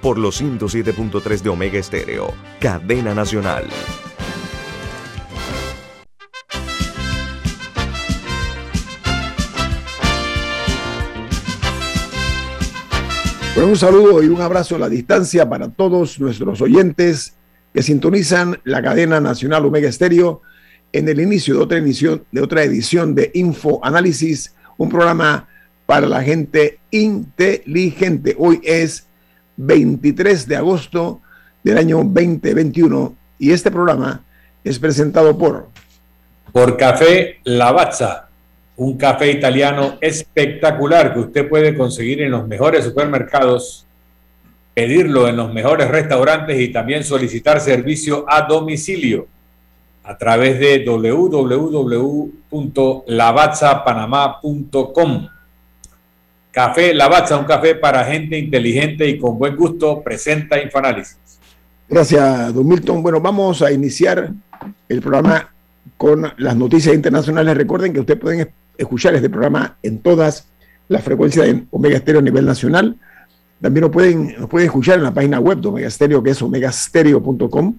por los 107.3 de Omega Estéreo, cadena nacional. Bueno, un saludo y un abrazo a la distancia para todos nuestros oyentes que sintonizan la cadena nacional Omega Estéreo en el inicio de otra edición de, otra edición de Info Análisis, un programa para la gente inteligente. Hoy es 23 de agosto del año 2021 y este programa es presentado por... Por Café Lavazza, un café italiano espectacular que usted puede conseguir en los mejores supermercados, pedirlo en los mejores restaurantes y también solicitar servicio a domicilio a través de www.lavazzapanamá.com. Café Lavazza, un café para gente inteligente y con buen gusto, presenta Infoanálisis. Gracias, don Milton. Bueno, vamos a iniciar el programa con las noticias internacionales. Recuerden que ustedes pueden escuchar este programa en todas las frecuencias de Omega Stereo a nivel nacional. También nos pueden, nos pueden escuchar en la página web de Omega Stereo, que es omegastereo.com.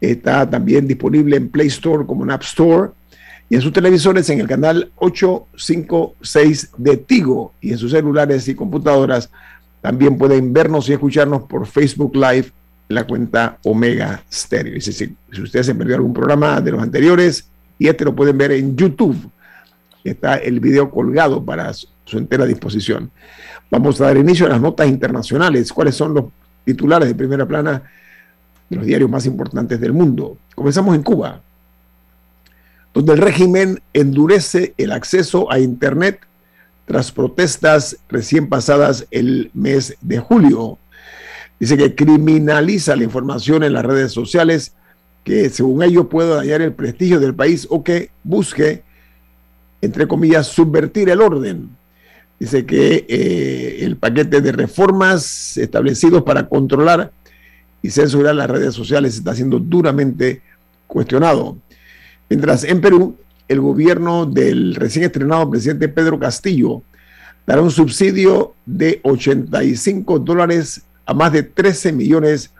Está también disponible en Play Store como en App Store y en sus televisores en el canal 856 de Tigo y en sus celulares y computadoras también pueden vernos y escucharnos por Facebook Live en la cuenta Omega Stereo. Y si, si, ustedes se perdió algún programa de los anteriores y este lo pueden ver en YouTube. Está el video colgado para su, su entera disposición. Vamos a dar inicio a las notas internacionales. ¿Cuáles son los titulares de primera plana de los diarios más importantes del mundo? Comenzamos en Cuba donde el régimen endurece el acceso a Internet tras protestas recién pasadas el mes de julio. Dice que criminaliza la información en las redes sociales que según ello puede dañar el prestigio del país o que busque, entre comillas, subvertir el orden. Dice que eh, el paquete de reformas establecidos para controlar y censurar las redes sociales está siendo duramente cuestionado. Mientras en Perú, el gobierno del recién estrenado presidente Pedro Castillo dará un subsidio de 85 dólares a más de 13 millones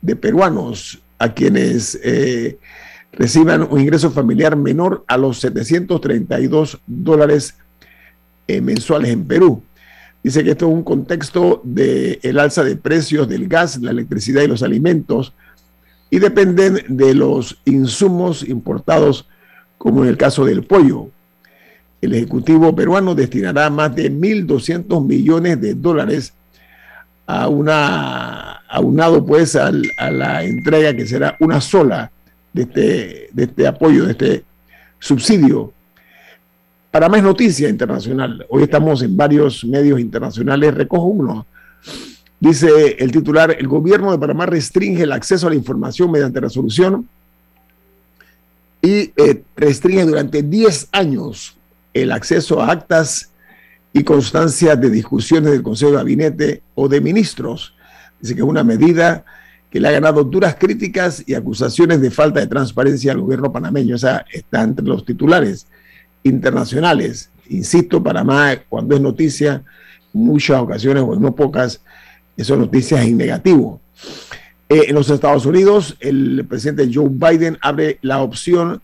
de peruanos a quienes eh, reciban un ingreso familiar menor a los 732 dólares eh, mensuales en Perú. Dice que esto es un contexto del el alza de precios del gas, la electricidad y los alimentos, y dependen de los insumos importados, como en el caso del pollo. El Ejecutivo peruano destinará más de 1.200 millones de dólares a una aunado pues a la entrega que será una sola de este, de este apoyo, de este subsidio. Para más noticia internacional, hoy estamos en varios medios internacionales, recojo uno. Dice el titular, el gobierno de Panamá restringe el acceso a la información mediante resolución y eh, restringe durante 10 años el acceso a actas y constancias de discusiones del Consejo de Gabinete o de ministros. Dice que es una medida que le ha ganado duras críticas y acusaciones de falta de transparencia al gobierno panameño. O sea, está entre los titulares internacionales. Insisto, Panamá, cuando es noticia, muchas ocasiones, o en no pocas, eso noticias en negativo. Eh, en los Estados Unidos, el presidente Joe Biden abre la opción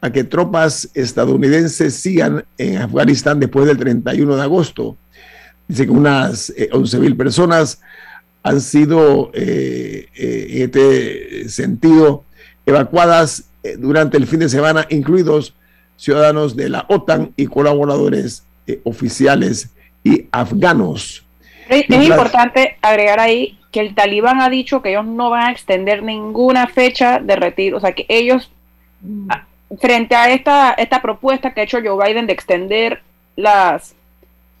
a que tropas estadounidenses sigan en Afganistán después del 31 de agosto. Dice que unas eh, 11 mil personas han sido eh, eh, en este sentido evacuadas eh, durante el fin de semana, incluidos ciudadanos de la OTAN y colaboradores oficiales y afganos. Es, es importante agregar ahí que el talibán ha dicho que ellos no van a extender ninguna fecha de retiro, o sea que ellos, a, frente a esta, esta propuesta que ha hecho Joe Biden de extender las,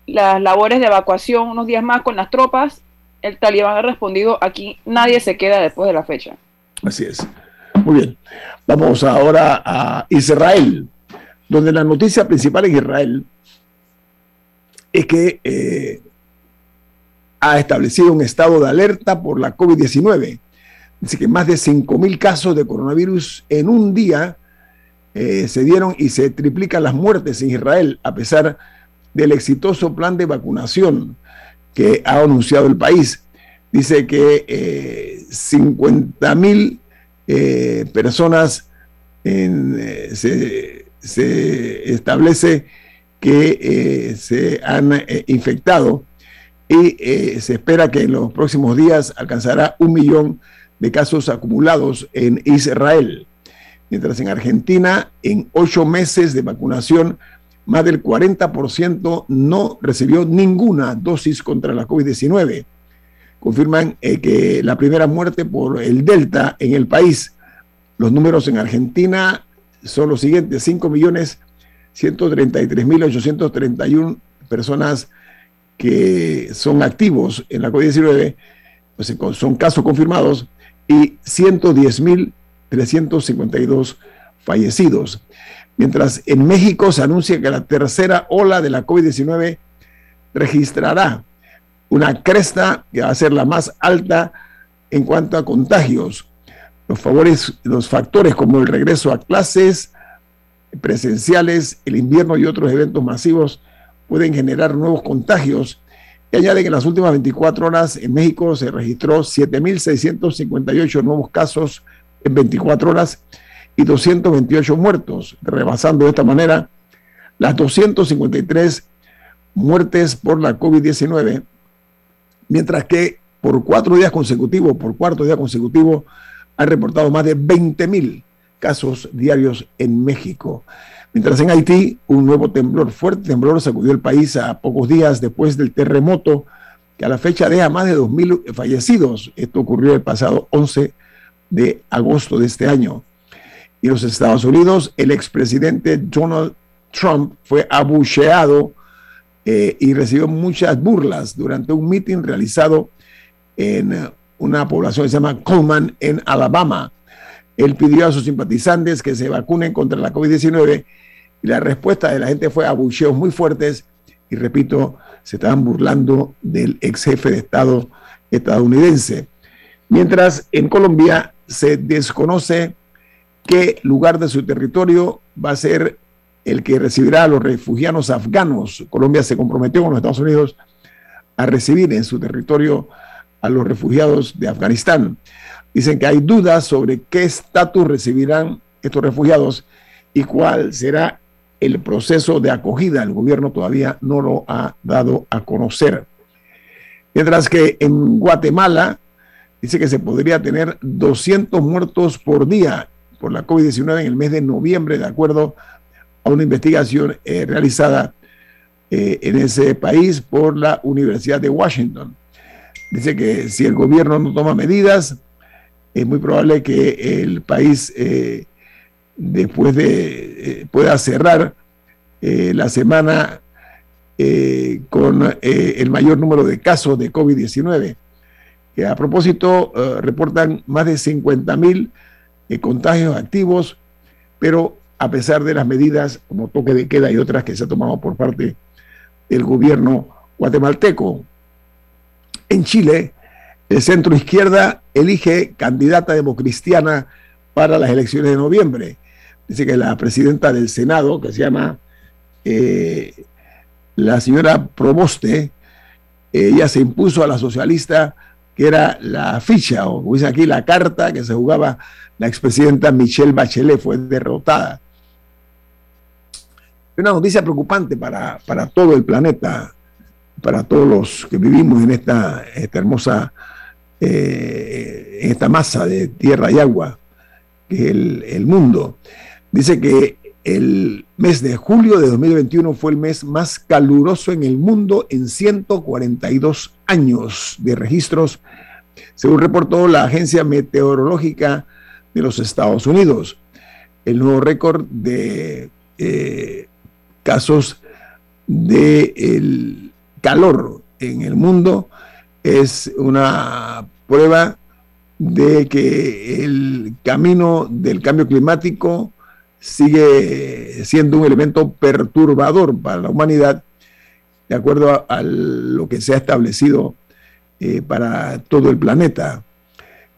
las labores de evacuación unos días más con las tropas, el talibán ha respondido, aquí nadie se queda después de la fecha. Así es. Muy bien. Vamos ahora a Israel, donde la noticia principal en Israel es que eh, ha establecido un estado de alerta por la COVID-19. Dice que más de 5.000 casos de coronavirus en un día eh, se dieron y se triplican las muertes en Israel, a pesar del exitoso plan de vacunación que ha anunciado el país. Dice que eh, 50.000 eh, personas eh, se, se, establece que se han infectado y se espera que en los próximos días alcanzará un millón de casos acumulados en Israel. Mientras en Argentina, en ocho meses de vacunación, más del 40% no recibió ninguna dosis contra la COVID-19. Confirman eh, que la primera muerte por el Delta en el país. Los números en Argentina son los siguientes: 5.133.831 personas que son activos en la COVID-19, pues, son casos confirmados, y 110.352 fallecidos. Mientras en México se anuncia que la tercera ola de la COVID-19 registrará una cresta que va a ser la más alta en cuanto a contagios. Los, favores, los factores como el regreso a clases presenciales, el invierno y otros eventos masivos pueden generar nuevos contagios. Y añade que en las últimas 24 horas en México se registró 7.658 nuevos casos en 24 horas y 228 muertos, rebasando de esta manera las 253 muertes por la COVID-19, mientras que por cuatro días consecutivos, por cuarto día consecutivo, han reportado más de 20 mil casos diarios en México. Mientras en Haití, un nuevo temblor, fuerte temblor, sacudió el país a pocos días después del terremoto, que a la fecha deja más de 2.000 fallecidos. Esto ocurrió el pasado 11 de agosto de este año y los Estados Unidos, el expresidente Donald Trump fue abucheado eh, y recibió muchas burlas durante un mitin realizado en una población que se llama Coleman, en Alabama. Él pidió a sus simpatizantes que se vacunen contra la COVID-19 y la respuesta de la gente fue abucheos muy fuertes y repito, se estaban burlando del ex jefe de Estado estadounidense. Mientras en Colombia se desconoce qué lugar de su territorio va a ser el que recibirá a los refugiados afganos. Colombia se comprometió con los Estados Unidos a recibir en su territorio a los refugiados de Afganistán. Dicen que hay dudas sobre qué estatus recibirán estos refugiados y cuál será el proceso de acogida. El gobierno todavía no lo ha dado a conocer. Mientras que en Guatemala dice que se podría tener 200 muertos por día por la COVID-19 en el mes de noviembre, de acuerdo a una investigación eh, realizada eh, en ese país por la Universidad de Washington. Dice que si el gobierno no toma medidas, es muy probable que el país eh, después de pueda cerrar la semana con el mayor número de casos de COVID-19. Que a propósito, reportan más de 50 mil eh, contagios activos, pero a pesar de las medidas como toque de queda y otras que se han tomado por parte del gobierno guatemalteco. En Chile, el centro izquierda elige candidata democristiana para las elecciones de noviembre. Dice que la presidenta del Senado, que se llama eh, la señora Proboste, ella se impuso a la socialista que era la ficha, o dice aquí la carta que se jugaba la expresidenta Michelle Bachelet, fue derrotada. Una noticia preocupante para, todo el planeta, para todos los que vivimos en esta, esta hermosa, eh, esta masa de tierra y agua, que es el, el mundo. Dice que el mes de julio de 2021 fue el mes más caluroso en el mundo en 142 años de registros, según reportó la Agencia Meteorológica de los Estados Unidos. El nuevo récord de eh, casos de el calor en el mundo es una prueba de que el camino del cambio climático sigue siendo un elemento perturbador para la humanidad, de acuerdo a, lo que se ha establecido eh, para todo el planeta.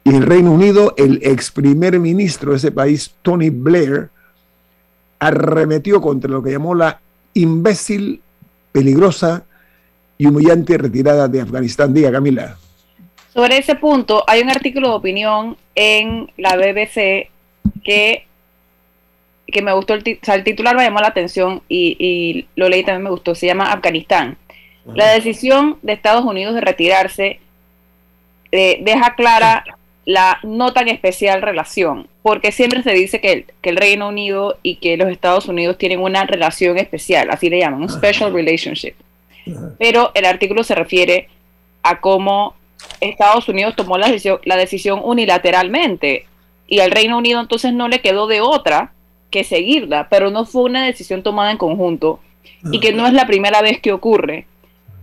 Y en Reino Unido, el ex primer ministro de ese país, Tony Blair, arremetió contra lo que llamó la imbécil, peligrosa y humillante retirada de Afganistán. Diga, Camila. Sobre ese punto, hay un artículo de opinión en la BBC que, que me gustó, el, el titular me llamó la atención y, lo leí también me gustó, se llama Afganistán. La decisión de Estados Unidos de retirarse eh, deja clara la no tan especial relación, porque siempre se dice que el, que el Reino Unido y que los Estados Unidos tienen una relación especial, así le llaman, un special relationship. Pero el artículo se refiere a cómo Estados Unidos tomó la decisión, la decisión unilateralmente y al Reino Unido entonces no le quedó de otra que seguirla, pero no fue una decisión tomada en conjunto y que no es la primera vez que ocurre.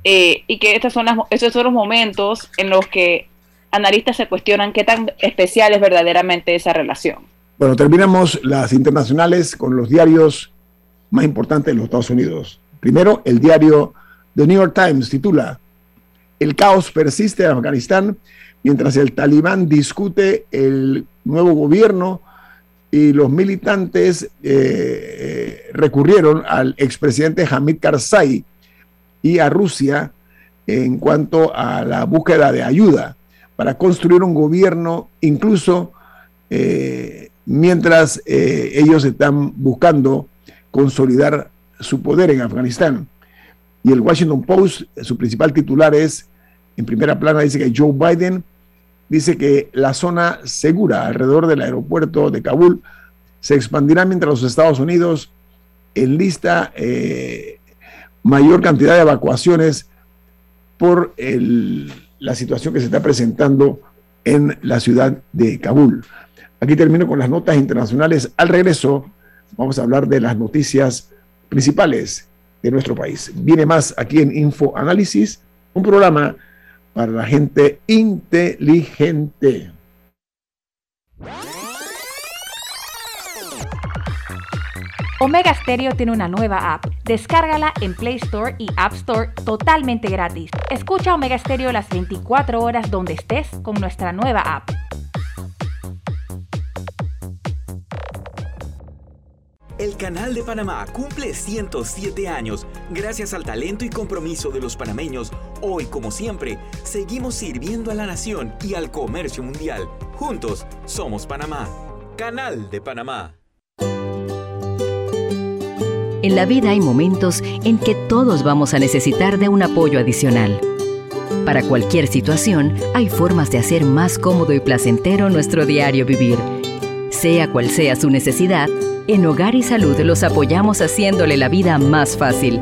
Eh, y que estas son las, estos son los momentos en los que analistas se cuestionan qué tan especial es verdaderamente esa relación. Bueno, terminamos las internacionales con los diarios más importantes de los Estados Unidos. Primero, el diario The New York Times titula El caos persiste en Afganistán mientras el talibán discute el nuevo gobierno y los militantes eh, eh, recurrieron al expresidente Hamid Karzai y a Rusia en cuanto a la búsqueda de ayuda para construir un gobierno, incluso eh, mientras ellos están buscando consolidar su poder en Afganistán. Y el Washington Post, su principal titular es, en primera plana, dice que Joe Biden dice que la zona segura alrededor del aeropuerto de Kabul se expandirá mientras los Estados Unidos enlista eh, mayor cantidad de evacuaciones por la situación que se está presentando en la ciudad de Kabul. Aquí termino con las notas internacionales. Al regreso vamos a hablar de las noticias principales de nuestro país. Viene más aquí en Info Análisis, un programa para la gente inteligente. Omega Stereo tiene una nueva app. Descárgala en Play Store y App Store totalmente gratis. Escucha Omega Stereo las 24 horas donde estés con nuestra nueva app. El Canal de Panamá cumple 107 años. Gracias al talento y compromiso de los panameños, hoy como siempre, seguimos sirviendo a la nación y al comercio mundial. Juntos somos Panamá. Canal de Panamá. En la vida hay momentos en que todos vamos a necesitar de un apoyo adicional. Para cualquier situación, hay formas de hacer más cómodo y placentero nuestro diario vivir. Sea cual sea su necesidad, en Hogar y Salud los apoyamos haciéndole la vida más fácil,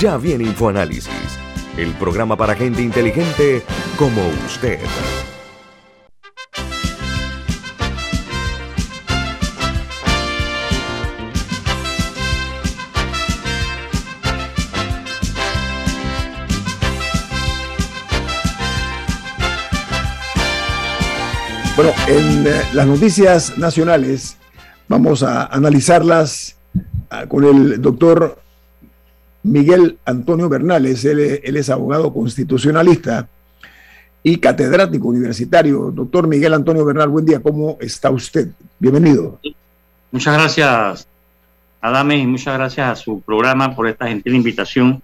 Ya viene InfoAnálisis, el programa para gente inteligente como usted. Bueno, en eh, las noticias nacionales vamos a analizarlas ah, con el doctor Miguel Antonio Bernales. Él, es abogado constitucionalista y catedrático universitario. Doctor Miguel Antonio Bernal, buen día. ¿Cómo está usted? Bienvenido. Muchas gracias, Adame, y muchas gracias a su programa por esta gentil invitación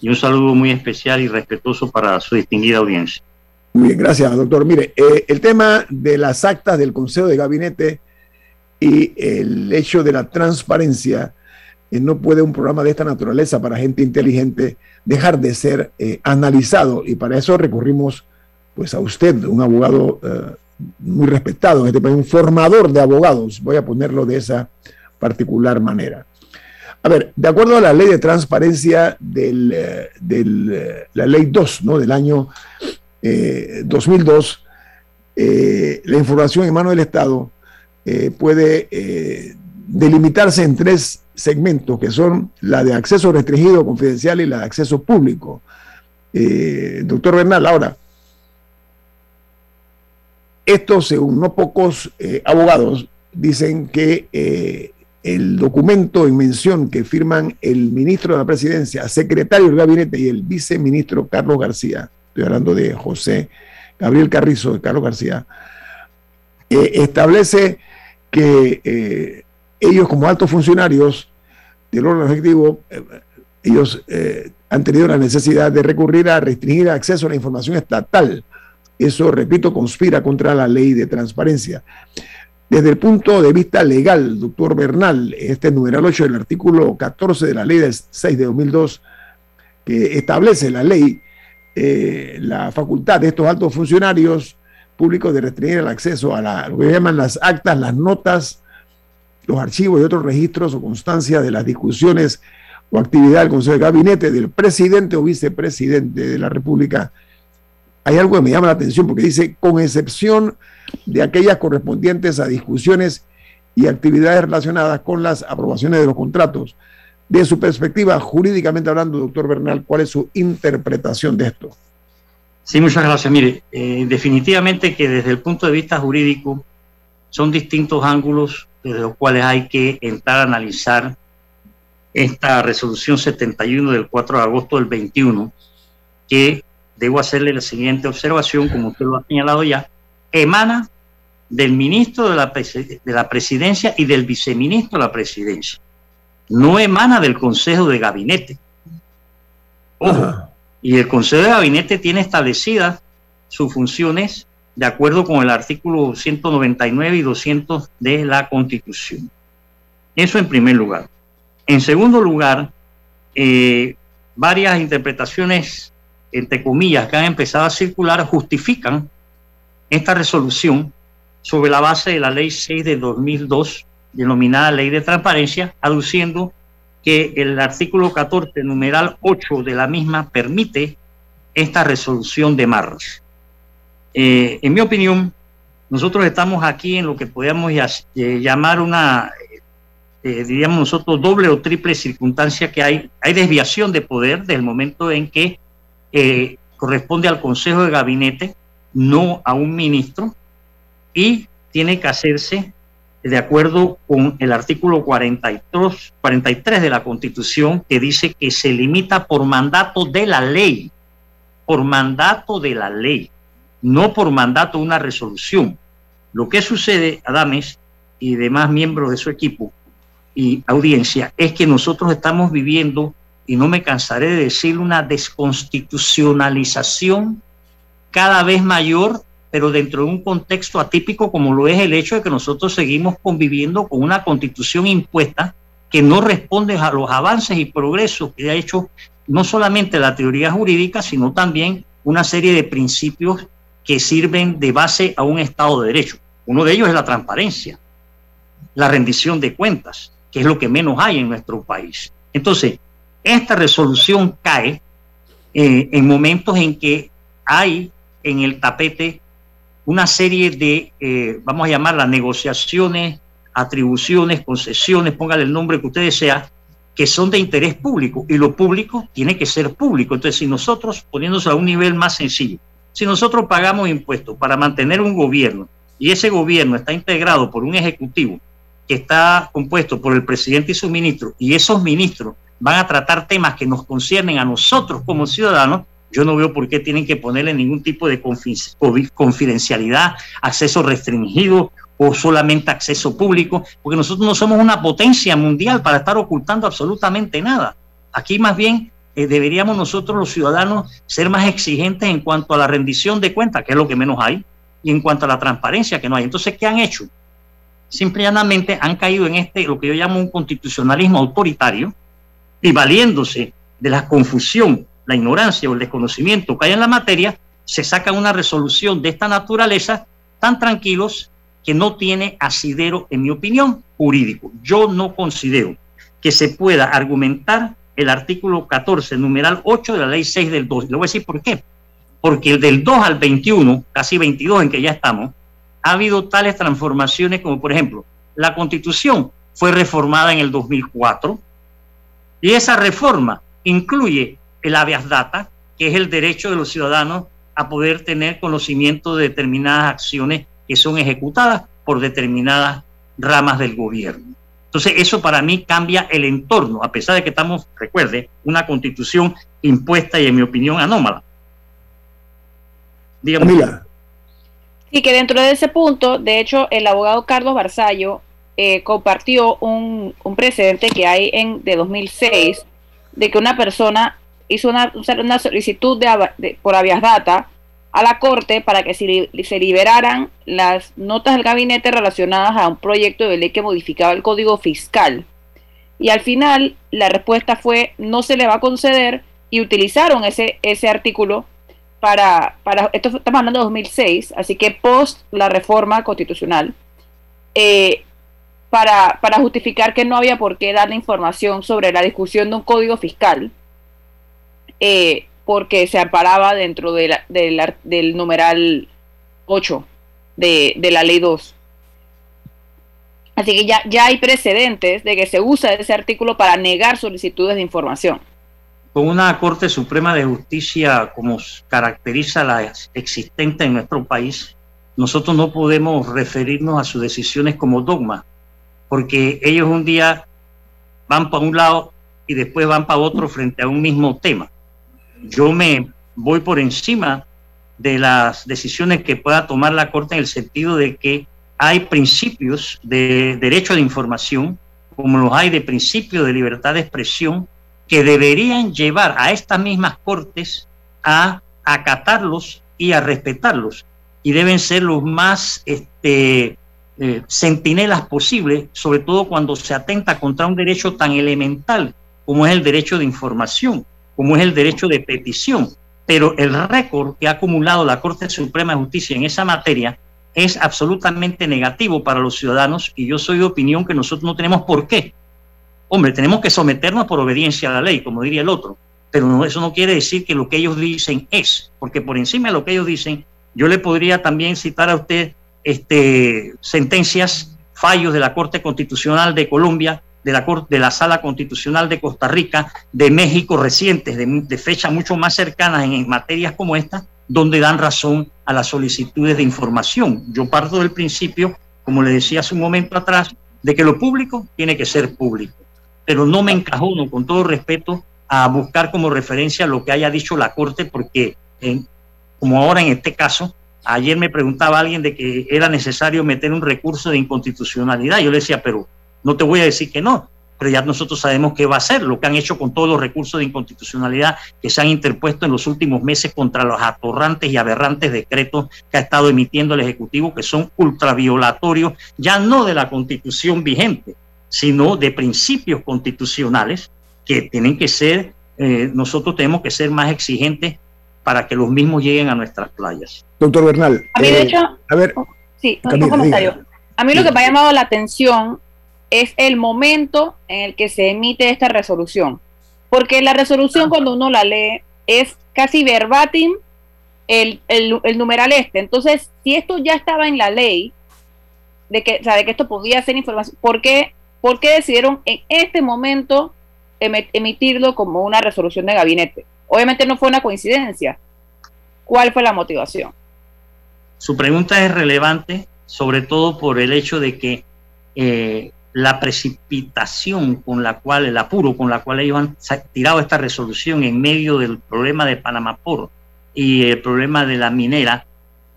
y un saludo muy especial y respetuoso para su distinguida audiencia. Muy bien, gracias, doctor. Mire, eh, el tema de las actas del Consejo de Gabinete y el hecho de la transparencia, no puede un programa de esta naturaleza para gente inteligente dejar de ser eh, analizado y para eso recurrimos pues a usted, un abogado eh, muy respetado este un formador de abogados, voy a ponerlo de esa particular manera. A ver, de acuerdo a la ley de transparencia de eh, eh, la ley 2, ¿no? Del año 2002, la información en manos del Estado puede delimitarse en tres segmentos, que son la de acceso restringido, confidencial y la de acceso público. doctor Bernal, ahora, esto, según no pocos eh, abogados, dicen que eh, el documento en mención que firman el ministro de la presidencia, secretario del gabinete y el viceministro Carlos García, estoy hablando de José Gabriel Carrizo, de Carlos García, eh, establece que ellos como altos funcionarios del órgano ejecutivo, ellos han tenido la necesidad de recurrir a restringir el acceso a la información estatal eso, repito, conspira contra la ley de transparencia. Desde el punto de vista legal, doctor Bernal, este numeral 8 del artículo 14 de la ley del 6 de 2002, que establece la ley, eh, la facultad de estos altos funcionarios públicos de restringir el acceso a la, lo que llaman las actas, las notas, los archivos y otros registros o constancias de las discusiones o actividad del Consejo de Gabinete del presidente o vicepresidente de la República hay algo que me llama la atención porque dice, con excepción de aquellas correspondientes a discusiones y actividades relacionadas con las aprobaciones de los contratos. De su perspectiva, jurídicamente hablando, doctor Bernal, ¿cuál es su interpretación de esto? Sí, muchas gracias. Mire, eh, definitivamente que desde el punto de vista jurídico son distintos ángulos desde los cuales hay que entrar a analizar esta resolución 71 del 4 de agosto del 21, que debo hacerle la siguiente observación, como usted lo ha señalado ya, emana del ministro de la, de la presidencia y del viceministro de la presidencia. No emana del Consejo de Gabinete. Ojo. Y el Consejo de Gabinete tiene establecidas sus funciones de acuerdo con el artículo 199 y 200 de la Constitución. Eso en primer lugar. En segundo lugar, eh, varias interpretaciones entre comillas, que han empezado a circular justifican esta resolución sobre la base de la ley 6 de 2002, denominada ley de transparencia, aduciendo que el artículo 14, numeral 8 de la misma, permite esta resolución de Marras. Eh, en mi opinión, nosotros estamos aquí en lo que podríamos eh, llamar una, eh, diríamos nosotros, doble o triple circunstancia que hay, hay desviación de poder del momento en que corresponde al Consejo de Gabinete, no a un ministro, y tiene que hacerse de acuerdo con el artículo 43, 43 de la Constitución, que dice que se limita por mandato de la ley, por mandato de la ley, no por mandato una resolución. Lo que sucede, Adames y demás miembros de su equipo y audiencia, es que nosotros estamos viviendo y no me cansaré de decir, una desconstitucionalización cada vez mayor, pero dentro de un contexto atípico como lo es el hecho de que nosotros seguimos conviviendo con una constitución impuesta que no responde a los avances y progresos que ha hecho no solamente la teoría jurídica, sino también una serie de principios que sirven de base a un Estado de Derecho. Uno de ellos es la transparencia, la rendición de cuentas, que es lo que menos hay en nuestro país. Entonces, esta resolución cae eh, en momentos en que hay en el tapete una serie de, eh, vamos a llamarlas negociaciones, atribuciones, concesiones, póngale el nombre que usted desea, que son de interés público y lo público tiene que ser público. Entonces, si nosotros, poniéndose a un nivel más sencillo, si nosotros pagamos impuestos para mantener un gobierno y ese gobierno está integrado por un ejecutivo que está compuesto por el presidente y sus ministros y esos ministros van a tratar temas que nos conciernen a nosotros como ciudadanos, yo no veo por qué tienen que ponerle ningún tipo de confidencialidad, acceso restringido o solamente acceso público, porque nosotros no somos una potencia mundial para estar ocultando absolutamente nada. Aquí más bien eh, deberíamos nosotros los ciudadanos ser más exigentes en cuanto a la rendición de cuentas, que es lo que menos hay, y en cuanto a la transparencia, que no hay. Entonces, ¿qué han hecho? Simplemente han caído en este, lo que yo llamo un constitucionalismo autoritario, y valiéndose de la confusión, la ignorancia o el desconocimiento que hay en la materia, se saca una resolución de esta naturaleza tan tranquilos que no tiene asidero, en mi opinión, jurídico. Yo no considero que se pueda argumentar el artículo 14, numeral 8 de la ley 6 del 2. Le voy a decir por qué. Porque el del 2 al 21, casi 22 en que ya estamos, ha habido tales transformaciones como, por ejemplo, la constitución fue reformada en el 2004 y esa reforma incluye el habeas data, que es el derecho de los ciudadanos a poder tener conocimiento de determinadas acciones que son ejecutadas por determinadas ramas del gobierno. Entonces, eso para mí cambia el entorno, a pesar de que estamos, recuerde, una constitución impuesta y, en mi opinión, anómala. Dígame. Sí, que dentro de ese punto, de hecho, el abogado Carlos Barzallo eh, compartió un, un, precedente que hay en de 2006 de que una persona hizo una, una solicitud de, por habeas data a la Corte para que se, liberaran las notas del gabinete relacionadas a un proyecto de ley que modificaba el código fiscal. Y al final la respuesta fue no se le va a conceder y utilizaron ese, ese artículo para, para, esto estamos hablando de 2006, así que post la reforma constitucional, eh, para, para justificar que no había por qué darle información sobre la discusión de un código fiscal eh, porque se amparaba dentro de del numeral 8 de, de, la ley 2. Así que ya, ya hay precedentes de que se usa ese artículo para negar solicitudes de información. Con una Corte Suprema de Justicia como caracteriza la existente en nuestro país, nosotros no podemos referirnos a sus decisiones como dogma, porque ellos un día van para un lado y después van para otro frente a un mismo tema yo me voy por encima de las decisiones que pueda tomar la Corte en el sentido de que hay principios de derecho de información, como los hay de principio de libertad de expresión, que deberían llevar a estas mismas Cortes a acatarlos y a respetarlos. Y deben ser los más este, eh, centinelas posibles, sobre todo cuando se atenta contra un derecho tan elemental como es el derecho de información como es el derecho de petición. Pero el récord que ha acumulado la Corte Suprema de Justicia en esa materia es absolutamente negativo para los ciudadanos y yo soy de opinión que nosotros no tenemos por qué. Hombre, tenemos que someternos por obediencia a la ley, como diría el otro, pero eso no quiere decir que lo que ellos dicen es, porque por encima de lo que ellos dicen, yo le podría también citar a usted este, sentencias, fallos de la Corte Constitucional de Colombia, de la, de la Sala Constitucional de Costa Rica, de México recientes, de, de fecha mucho más cercanas en, materias como esta, donde dan razón a las solicitudes de información. Yo parto del principio, como le decía hace un momento atrás, de que lo público tiene que ser público, pero no me encajono, con todo respeto, a buscar como referencia lo que haya dicho la Corte, porque como ahora en este caso, ayer me preguntaba alguien de que era necesario meter un recurso de inconstitucionalidad. Yo le decía, pero no te voy a decir que no, pero ya nosotros sabemos qué va a ser, lo que han hecho con todos los recursos de inconstitucionalidad que se han interpuesto en los últimos meses contra los atorrantes y aberrantes decretos que ha estado emitiendo el Ejecutivo, que son ultraviolatorios, ya no de la constitución vigente, sino de principios constitucionales que tienen que ser, eh, nosotros tenemos que ser más exigentes para que los mismos lleguen a nuestras playas. Doctor Bernal. A mí, de eh, hecho, a ver, sí, un comentario. A mí lo que me ha llamado la atención es el momento en el que se emite esta resolución. Porque la resolución cuando uno la lee es casi verbatim el, numeral este. Entonces, si esto ya estaba en la ley, de que, o que esto podía ser información, ¿por qué, ¿por qué decidieron en este momento emitirlo como una resolución de gabinete? Obviamente no fue una coincidencia. ¿Cuál fue la motivación? Su pregunta es relevante, sobre todo por el hecho de que eh, la precipitación con la cual, el apuro con la cual ellos han tirado esta resolución en medio del problema de Panamá Poro y el problema de la minera,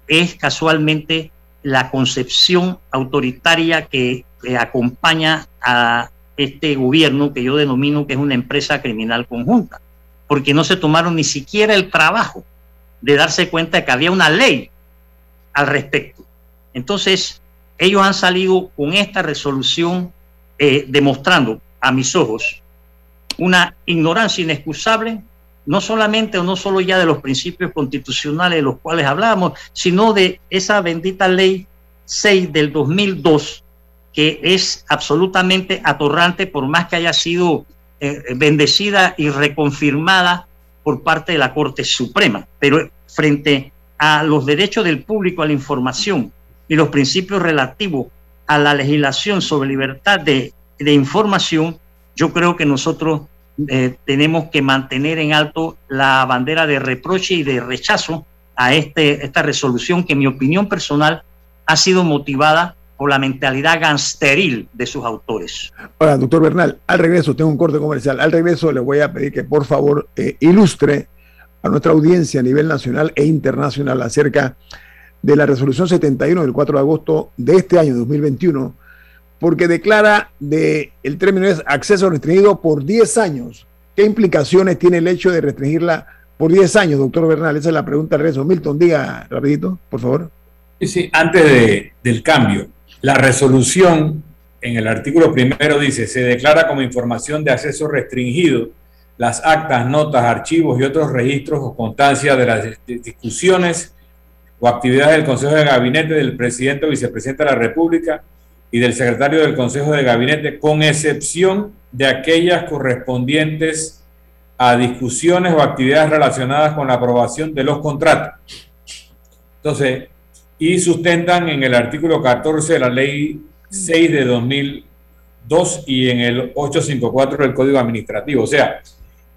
es casualmente la concepción autoritaria que, acompaña a este gobierno que yo denomino que es una empresa criminal conjunta, porque no se tomaron ni siquiera el trabajo de darse cuenta de que había una ley al respecto. Entonces, ellos han salido con esta resolución eh, demostrando a mis ojos una ignorancia inexcusable no solamente o no solo ya de los principios constitucionales de los cuales hablamos, sino de esa bendita ley 6 del 2002, que es absolutamente atorrante por más que haya sido eh, bendecida y reconfirmada por parte de la Corte Suprema. Pero frente a los derechos del público a la información y los principios relativos a la legislación sobre libertad de, de información, yo creo que nosotros eh, tenemos que mantener en alto la bandera de reproche y de rechazo a este, esta resolución que en mi opinión personal ha sido motivada por la mentalidad gangsteril de sus autores. Ahora, doctor Bernal, al regreso, tengo un corte comercial, al regreso le voy a pedir que por favor eh, ilustre a nuestra audiencia a nivel nacional e internacional acerca de la resolución 71 del 4 de agosto de este año 2021 porque declara de el término es acceso restringido por 10 años. ¿Qué implicaciones tiene el hecho de restringirla por 10 años, doctor Bernal? Esa es la pregunta de Milton, diga rapidito, por favor. Sí, sí, antes de, del cambio, la resolución en el artículo primero dice, se declara como información de acceso restringido las actas, notas, archivos y otros registros o constancias de las discusiones o actividades del Consejo de Gabinete del presidente o vicepresidente de la República y del secretario del Consejo de Gabinete, con excepción de aquellas correspondientes a discusiones o actividades relacionadas con la aprobación de los contratos. Entonces, y sustentan en el artículo 14 de la ley 6 de 2002 y en el 854 del Código Administrativo. O sea,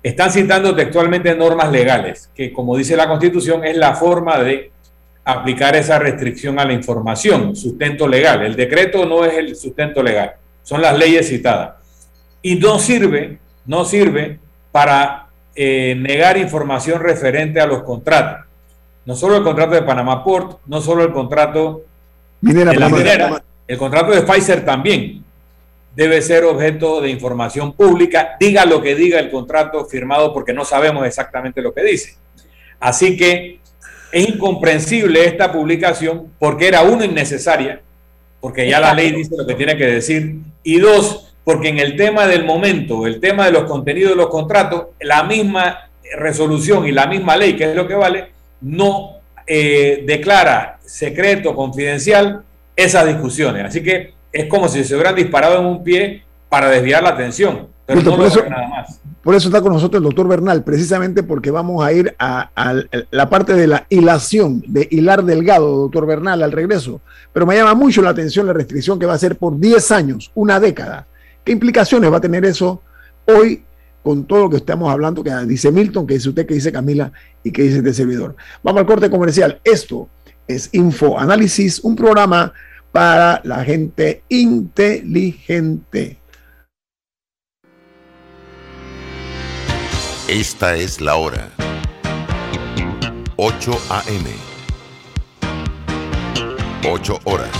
están citando textualmente normas legales, que como dice la Constitución es la forma de aplicar esa restricción a la información, sustento legal. El decreto no es el sustento legal, son las leyes citadas. Y no sirve, no sirve para eh, negar información referente a los contratos. No solo el contrato de Panamá Port, no solo el contrato de la minera, el contrato de Pfizer también debe ser objeto de información pública, diga lo que diga el contrato firmado porque no sabemos exactamente lo que dice. Así que es incomprensible esta publicación porque era uno innecesaria, porque ya la ley dice lo que tiene que decir, y dos, porque en el tema del momento, el tema de los contenidos de los contratos, la misma resolución y la misma ley, que es lo que vale, no eh, declara secreto, confidencial esas discusiones. Así que es como si se hubieran disparado en un pie para desviar la atención. Pero no por, eso, nada más. por eso está con nosotros el doctor Bernal, precisamente porque vamos a ir a, la parte de la hilación, de hilar delgado, doctor Bernal, al regreso. Pero me llama mucho la atención la restricción que va a ser por 10 años, una década. ¿Qué implicaciones va a tener eso hoy con todo lo que estamos hablando, que dice Milton, que dice usted, que dice Camila y que dice este servidor? Vamos al corte comercial. Esto es Info Análisis, un programa para la gente inteligente. Esta es la hora. 8 a.m. 8 horas.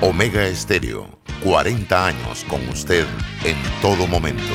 Omega Estéreo, 40 años con usted en todo momento.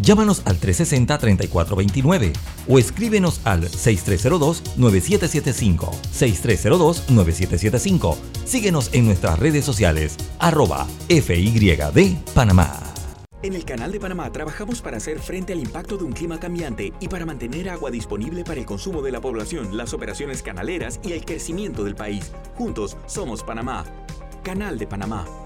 Llámanos al 360-3429 o escríbenos al 6302-9775. 6302-9775. Síguenos en nuestras redes sociales, arroba FYD Panamá. En el Canal de Panamá trabajamos para hacer frente al impacto de un clima cambiante y para mantener agua disponible para el consumo de la población, las operaciones canaleras y el crecimiento del país. Juntos somos Panamá. Canal de Panamá.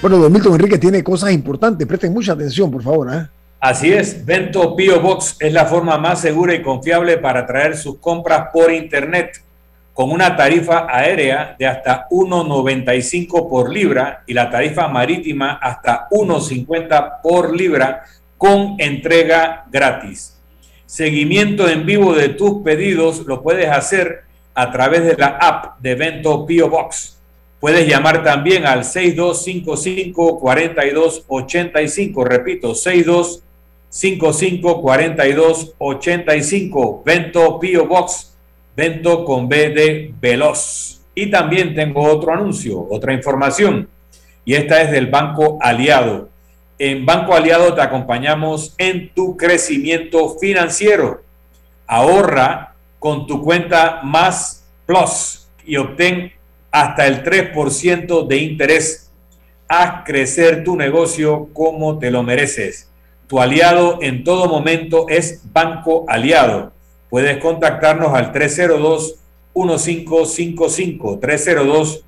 Bueno, don Milton Enrique tiene cosas importantes. Presten mucha atención, por favor. ¿eh? Así es, Vento Pio Box es la forma más segura y confiable para traer sus compras por Internet con una tarifa aérea de hasta 1,95 por libra y la tarifa marítima hasta 1,50 por libra con entrega gratis. Seguimiento en vivo de tus pedidos lo puedes hacer a través de la app de Vento Pio Box Puedes llamar también al 6255-4285. Repito, 6255-4285. Vento Pio Box. Vento con B de Veloz. Y también tengo otro anuncio, otra información. Y esta es del Banco Aliado. En Banco Aliado te acompañamos en tu crecimiento financiero. Ahorra con tu cuenta Más Plus y obtén hasta el 3% de interés. Haz crecer tu negocio como te lo mereces. Tu aliado en todo momento es Banco Aliado. Puedes contactarnos al 302-1555,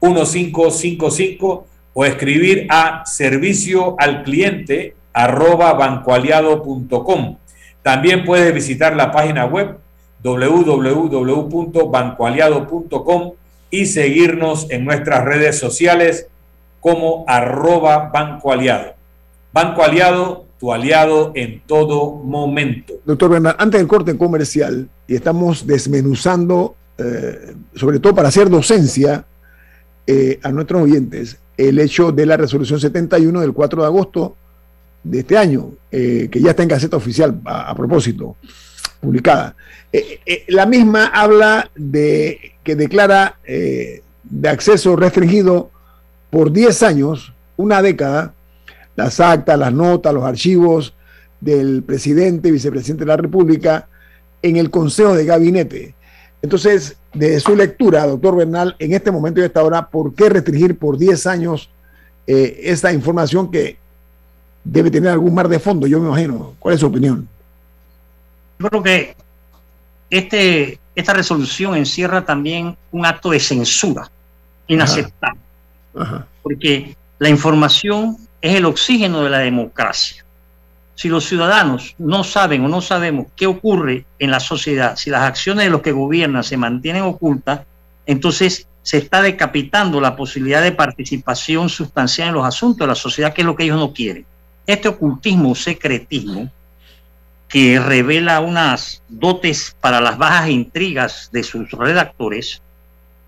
302-1555 o escribir a servicio al cliente arroba bancoaliado.com. También puedes visitar la página web www.bancoaliado.com y seguirnos en nuestras redes sociales como arroba Banco Aliado. Banco Aliado, tu aliado en todo momento. Doctor Bernal, antes del corte comercial, y estamos desmenuzando, eh, sobre todo para hacer docencia eh, a nuestros oyentes, el hecho de la resolución 71 del 4 de agosto de este año, eh, que ya está en Gaceta Oficial a propósito publicada. La misma habla de que declara eh, de acceso restringido por 10 años, una década, las actas, las notas, los archivos del presidente y vicepresidente de la República en el Consejo de Gabinete. Entonces, de su lectura, doctor Bernal, en este momento y a esta hora, ¿por qué restringir por 10 años esta información que debe tener algún mar de fondo? Yo me imagino. ¿Cuál es su opinión? Yo creo que este, esta resolución encierra también un acto de censura inaceptable, porque la información es el oxígeno de la democracia. Si los ciudadanos no saben o no sabemos qué ocurre en la sociedad, si las acciones de los que gobiernan se mantienen ocultas, entonces se está decapitando la posibilidad de participación sustancial en los asuntos de la sociedad, que es lo que ellos no quieren. Este ocultismo, secretismo, que revela unas dotes para las bajas intrigas de sus redactores,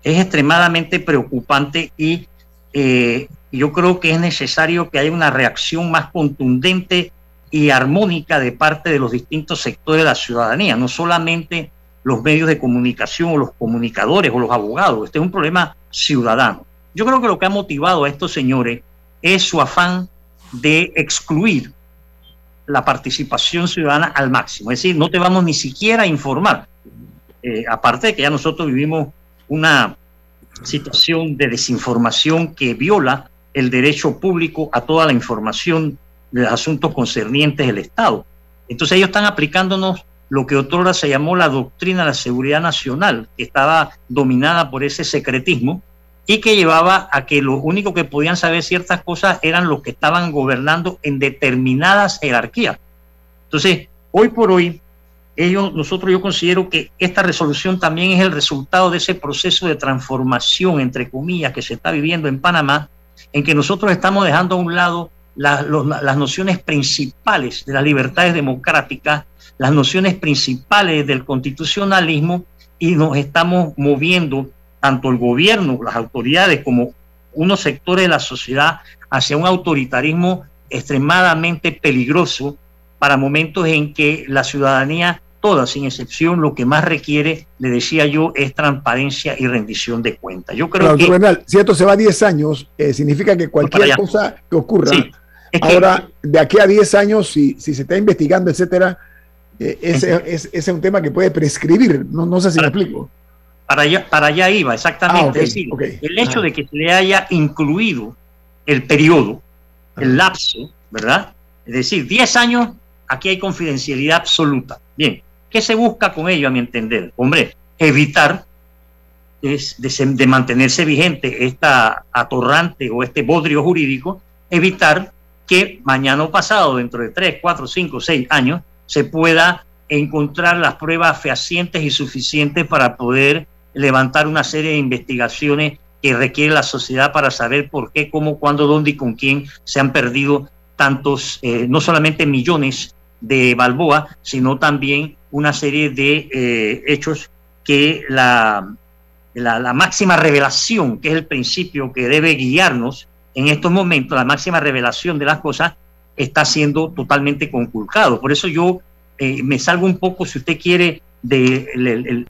es extremadamente preocupante y eh, yo creo que es necesario que haya una reacción más contundente y armónica de parte de los distintos sectores de la ciudadanía, no solamente los medios de comunicación o los comunicadores o los abogados. Este es un problema ciudadano. Yo creo que lo que ha motivado a estos señores es su afán de excluir la participación ciudadana al máximo. Es decir, no te vamos ni siquiera a informar. Eh, aparte de que ya nosotros vivimos una situación de desinformación que viola el derecho público a toda la información de los asuntos concernientes del Estado. Entonces ellos están aplicándonos lo que otrora se llamó la doctrina de la seguridad nacional, que estaba dominada por ese secretismo, y que llevaba a que lo único que podían saber ciertas cosas eran los que estaban gobernando en determinadas jerarquías. Entonces, hoy por hoy, ellos, nosotros yo considero que esta resolución también es el resultado de ese proceso de transformación, entre comillas, que se está viviendo en Panamá, en que nosotros estamos dejando a un lado las nociones principales de las libertades democráticas, las nociones principales del constitucionalismo y nos estamos moviendo, tanto el gobierno, las autoridades, como unos sectores de la sociedad, hacia un autoritarismo extremadamente peligroso para momentos en que la ciudadanía, toda sin excepción, lo que más requiere, le decía yo, es transparencia y rendición de cuentas. Yo creo que... si esto se va a 10 años, eh, significa que cualquier cosa que ocurra, ahora, de aquí a 10 años, si, si se está investigando, etcétera, eh, ese, es, un tema que puede prescribir, no, no sé si me explico. Para allá, para allá iba, exactamente. Ah, es decir, el hecho de que se le haya incluido el periodo, el lapso, ¿verdad? Es decir, 10 años, aquí hay confidencialidad absoluta. Bien, ¿qué se busca con ello, a mi entender? Hombre, evitar es de, de, mantenerse vigente esta atorrante o este bodrio jurídico, evitar que mañana o pasado, dentro de 3, 4, 5, 6 años, se pueda encontrar las pruebas fehacientes y suficientes para poder levantar una serie de investigaciones que requiere la sociedad para saber por qué, cómo, cuándo, dónde y con quién se han perdido tantos, eh, no solamente millones de Balboa, sino también una serie de eh, hechos que la, la, máxima revelación, que es el principio que debe guiarnos en estos momentos, la máxima revelación de las cosas, está siendo totalmente conculcado. Por eso yo eh, me salgo un poco, si usted quiere, del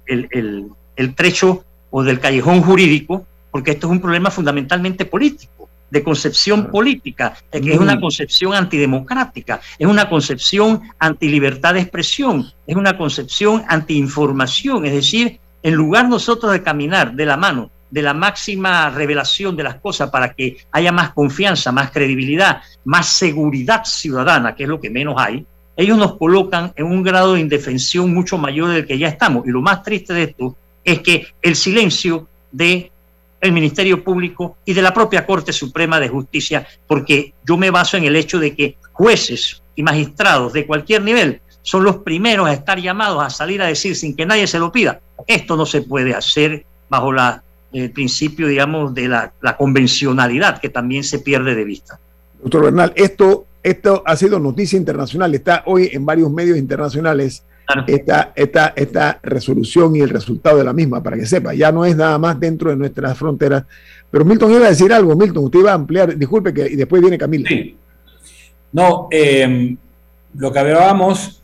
el, el, trecho o del callejón jurídico, porque esto es un problema fundamentalmente político, de concepción política, es una mm. concepción antidemocrática, es una concepción antilibertad de expresión, es una concepción antiinformación, es decir, en lugar nosotros de caminar de la mano de la máxima revelación de las cosas para que haya más confianza, más credibilidad, más seguridad ciudadana, que es lo que menos hay, ellos nos colocan en un grado de indefensión mucho mayor del que ya estamos. Y lo más triste de esto es que el silencio de el Ministerio Público y de la propia Corte Suprema de Justicia, porque yo me baso en el hecho de que jueces y magistrados de cualquier nivel son los primeros a estar llamados a salir a decir sin que nadie se lo pida, esto no se puede hacer bajo la el principio, digamos, de la, convencionalidad que también se pierde de vista. Doctor Bernal, esto, esto ha sido noticia internacional, está hoy en varios medios internacionales esta, esta, esta resolución y el resultado de la misma, para que sepa, ya no es nada más dentro de nuestras fronteras. Pero Milton iba a decir algo, Milton, usted iba a ampliar, disculpe que y después viene Camilo. Sí. No, em, lo que hablábamos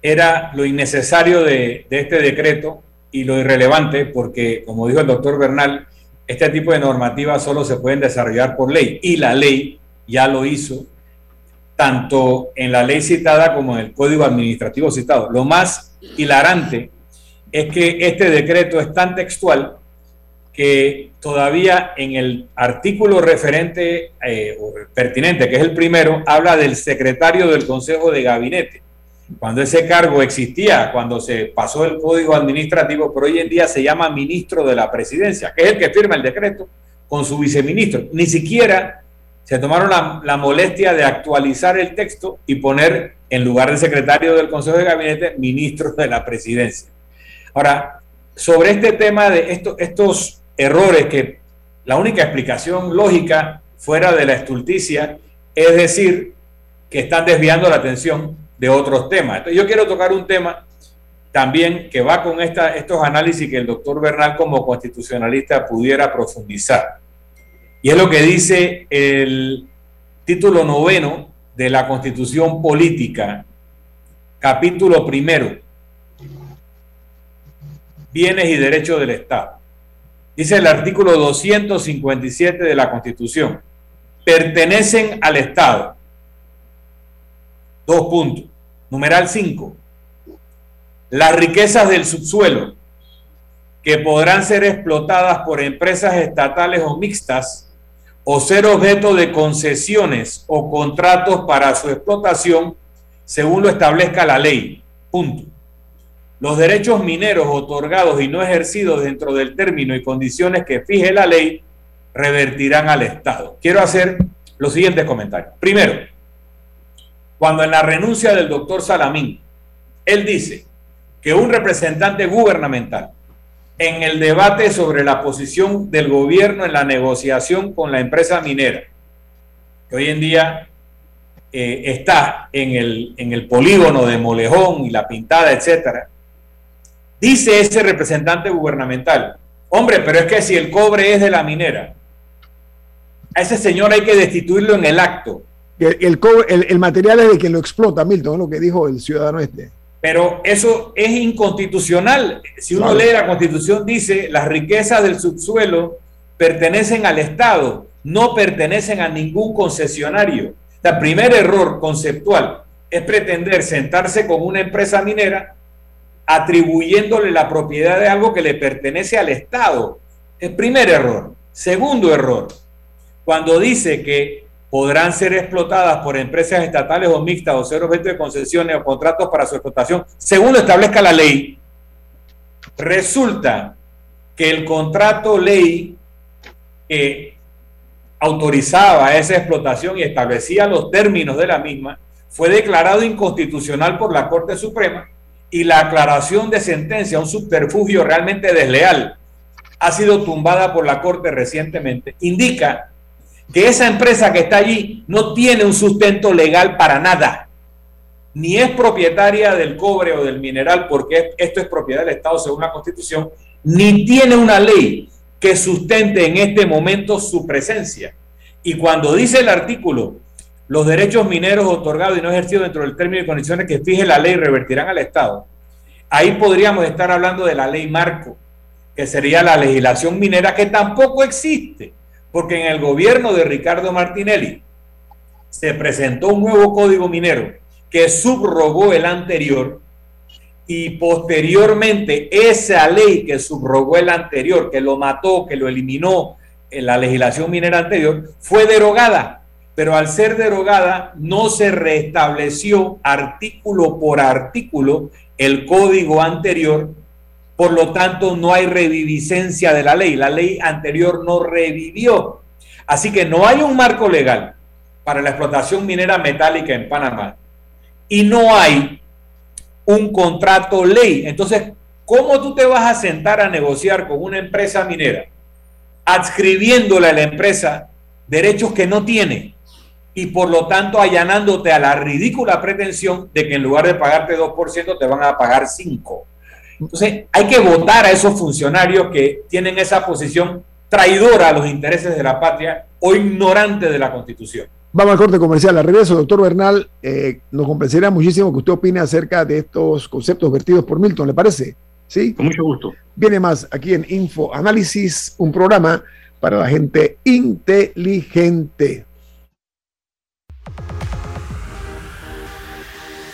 era lo innecesario de, de este decreto y lo irrelevante, porque como dijo el doctor Bernal, este tipo de normativas solo se pueden desarrollar por ley y la ley ya lo hizo tanto en la ley citada como en el código administrativo citado. Lo más hilarante es que este decreto es tan textual que todavía en el artículo referente eh, o pertinente, que es el primero, habla del secretario del Consejo de Gabinete cuando ese cargo existía, cuando se pasó el código administrativo, pero hoy en día se llama ministro de la presidencia, que es el que firma el decreto con su viceministro. Ni siquiera se tomaron la, molestia de actualizar el texto y poner en lugar de secretario del Consejo de Gabinete, ministro de la presidencia. Ahora, sobre este tema de estos errores que la única explicación lógica fuera de la estulticia es decir que están desviando la atención de otros temas. Yo quiero tocar un tema también que va con estos análisis que el doctor Bernal como constitucionalista pudiera profundizar. Y es lo que dice el título noveno de la Constitución Política, capítulo primero, bienes y derechos del Estado. Dice el artículo 257 de la Constitución, pertenecen al Estado. Dos puntos. Numeral 5. Las riquezas del subsuelo que podrán ser explotadas por empresas estatales o mixtas o ser objeto de concesiones o contratos para su explotación según lo establezca la ley. Punto. Los derechos mineros otorgados y no ejercidos dentro del término y condiciones que fije la ley revertirán al Estado. Quiero hacer los siguientes comentarios. Primero, cuando en la renuncia del doctor Salamín, él dice que un representante gubernamental en el debate sobre la posición del gobierno en la negociación con la empresa minera, que hoy en día eh, está en el, en el polígono de Molejón y la pintada, etcétera, Dice ese representante gubernamental, hombre, pero es que si el cobre es de la minera, a ese señor hay que destituirlo en el acto. El, el, material es de quien lo explota, Milton, es lo que dijo el ciudadano este. Pero eso es inconstitucional. Si uno lee la constitución, dice las riquezas del subsuelo pertenecen al Estado, no pertenecen a ningún concesionario. El primer error conceptual es pretender sentarse con una empresa minera atribuyéndole la propiedad de algo que le pertenece al Estado. El primer error. Segundo error, cuando dice que podrán ser explotadas por empresas estatales o mixtas o ser objeto de concesiones o contratos para su explotación, según lo establezca la ley, resulta que el contrato ley que autorizaba esa explotación y establecía los términos de la misma, fue declarado inconstitucional por la Corte Suprema y la aclaración de sentencia, un subterfugio realmente desleal, ha sido tumbada por la Corte recientemente, indica que esa empresa que está allí no tiene un sustento legal para nada, ni es propietaria del cobre o del mineral, porque esto es propiedad del Estado según la Constitución, ni tiene una ley que sustente en este momento su presencia. Y cuando dice el artículo, los derechos mineros otorgados y no ejercidos dentro del término y condiciones que fije la ley revertirán al Estado, ahí podríamos estar hablando de la ley marco, que sería la legislación minera que tampoco existe porque en el gobierno de Ricardo Martinelli se presentó un nuevo código minero que subrogó el anterior y posteriormente esa ley que subrogó el anterior, que lo mató, que lo eliminó en la legislación minera anterior, fue derogada. Pero al ser derogada no se restableció artículo por artículo el código anterior por lo tanto, no hay reviviscencia de la ley. La ley anterior no revivió. Así que no hay un marco legal para la explotación minera metálica en Panamá. Y no hay un contrato ley. Entonces, ¿cómo tú te vas a sentar a negociar con una empresa minera adscribiéndole a la empresa derechos que no tiene? y por lo tanto allanándote a la ridícula pretensión de que en lugar de pagarte 2% te van a pagar 5%. Entonces, hay que votar a esos funcionarios que tienen esa posición traidora a los intereses de la patria o ignorante de la Constitución. Vamos al corte comercial. Al regreso, doctor Bernal, eh, nos complacería muchísimo que usted opine acerca de estos conceptos vertidos por Milton, ¿le parece? Sí. Con mucho gusto. Viene más aquí en Info Análisis, un programa para la gente inteligente.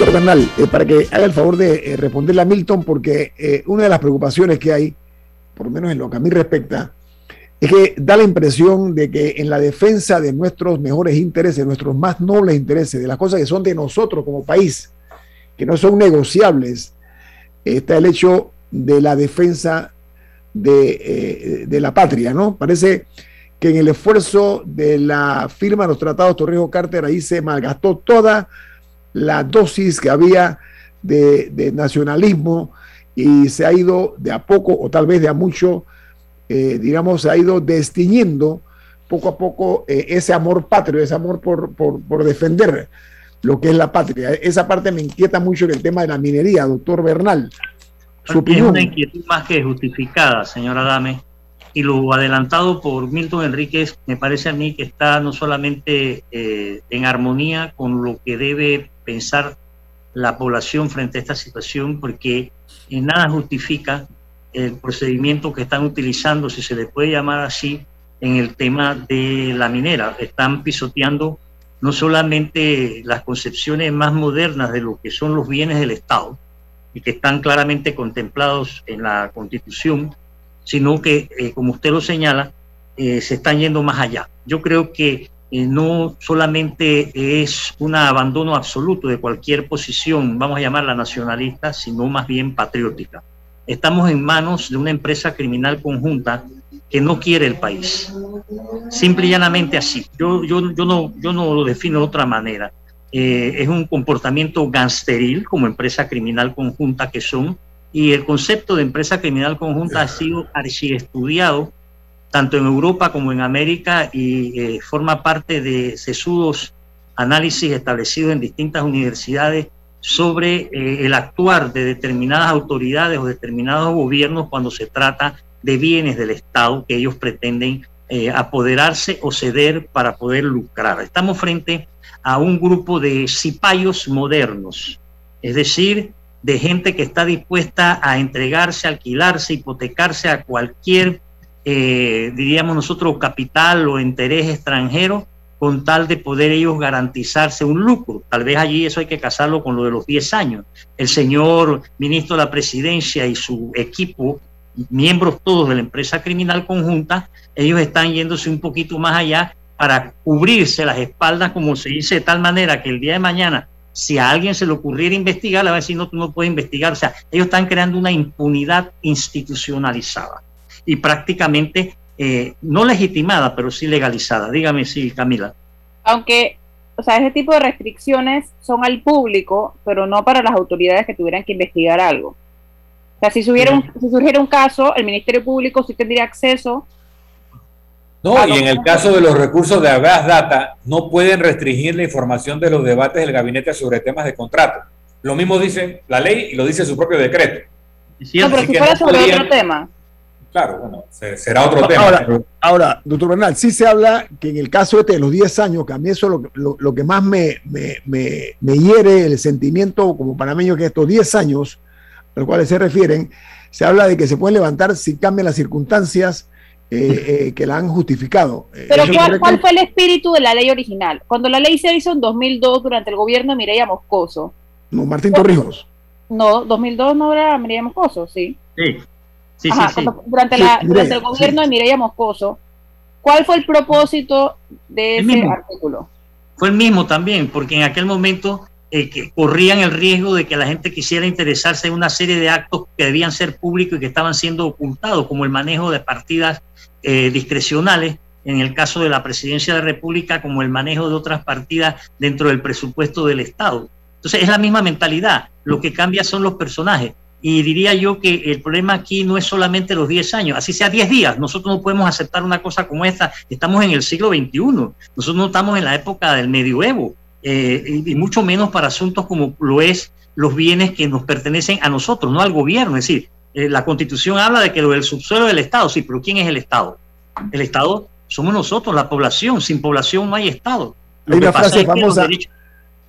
Eh, para que haga el favor de eh, responderle a Milton, porque eh, una de las preocupaciones que hay, por lo menos en lo que a mí respecta, es que da la impresión de que en la defensa de nuestros mejores intereses, nuestros más nobles intereses, de las cosas que son de nosotros como país, que no son negociables, está el hecho de la defensa de, de la patria, ¿no? Parece que en el esfuerzo de la firma de los tratados Torrijos-Carter ahí se malgastó toda dosis que había de, nacionalismo y se ha ido de a poco o tal vez de a mucho, eh, digamos, se ha ido destiñendo poco a poco eh, ese amor patrio, ese amor por, por, defender lo que es la patria. Esa parte me inquieta mucho en el tema de la minería, doctor Bernal. Su Es una inquietud más que justificada, señora Dame. Y lo adelantado por Milton Enríquez me parece a mí que está no solamente eh, en armonía con lo que debe pensar la población frente a esta situación porque en nada justifica el procedimiento que están utilizando, si se le puede llamar así, en el tema de la minera. Están pisoteando no solamente las concepciones más modernas de lo que son los bienes del Estado y que están claramente contemplados en la Constitución, sino que, eh, como usted lo señala, eh, se están yendo más allá. Yo creo que no solamente es un abandono absoluto de cualquier posición, vamos a llamarla nacionalista, sino más bien patriótica. Estamos en manos de una empresa criminal conjunta que no quiere el país. Simple y llanamente así. Yo, yo, yo, no, yo no lo defino de otra manera. Eh, es un comportamiento gangsteril como empresa criminal conjunta que son, y el concepto de empresa criminal conjunta ha sido estudiado tanto en Europa como en América y eh, forma parte de sesudos análisis establecidos en distintas universidades sobre eh, el actuar de determinadas autoridades o determinados gobiernos cuando se trata de bienes del Estado que ellos pretenden eh, apoderarse o ceder para poder lucrar. Estamos frente a un grupo de cipayos modernos, es decir, de gente que está dispuesta a entregarse, alquilarse, hipotecarse a cualquier, eh, diríamos nosotros, capital o interés extranjero con tal de poder ellos garantizarse un lucro. Tal vez allí eso hay que casarlo con lo de los 10 años. El señor ministro de la presidencia y su equipo miembros todos de la empresa criminal conjunta, ellos están yéndose un poquito más allá para cubrirse las espaldas, como se dice, de tal manera que el día de mañana, si a alguien se le ocurriera investigar, le va a decir, no, tú no puedes investigar. O sea, ellos están creando una impunidad institucionalizada y prácticamente eh, no legitimada, pero sí legalizada. Dígame si, Camila. Aunque, o sea, ese tipo de restricciones son al público, pero no para las autoridades que tuvieran que investigar algo. O sea, si, surgiera un, si surgiera un caso, el Ministerio Público sí tendría acceso. No, y en el caso de los recursos de Agas Data, no pueden restringir la información de los debates del gabinete sobre temas de contrato. Lo mismo dice la ley y lo dice su propio decreto. No, pero si fuera sobre otro tema. Claro, bueno, será otro tema. Ahora, ahora, doctor Bernal, sí se habla que en el caso este de los 10 años, que a mí eso es lo, lo, que más me, me, me, me, hiere el sentimiento como panameño, que estos 10 años a los cuales se refieren, se habla de que se pueden levantar si cambian las circunstancias eh, eh, que la han justificado. Eh, Pero ¿cuál, fue el espíritu de la ley original? Cuando la ley se hizo en 2002 durante el gobierno de Mireya Moscoso. No, Martín Torrijos. No, 2002 no era Mireya Moscoso, sí. Sí, sí, sí, Durante, el gobierno de Mireya Moscoso, ¿cuál fue el propósito de ese artículo? Fue el mismo también, porque en aquel momento eh, que corrían el riesgo de que la gente quisiera interesarse en una serie de actos que debían ser públicos y que estaban siendo ocultados, como el manejo de partidas eh, discrecionales, en el caso de la presidencia de la República, como el manejo de otras partidas dentro del presupuesto del Estado. Entonces es la misma mentalidad, lo que cambia son los personajes. Y diría yo que el problema aquí no es solamente los 10 años, así sea 10 días. Nosotros no podemos aceptar una cosa como esta. Estamos en el siglo XXI. Nosotros no estamos en la época del medioevo. Eh, y, mucho menos para asuntos como lo es los bienes que nos pertenecen a nosotros, no al gobierno. Es decir, eh, la constitución habla de que lo del subsuelo del Estado, sí, pero ¿quién es el Estado? El Estado somos nosotros, la población. Sin población no hay Estado. hay una frase famosa.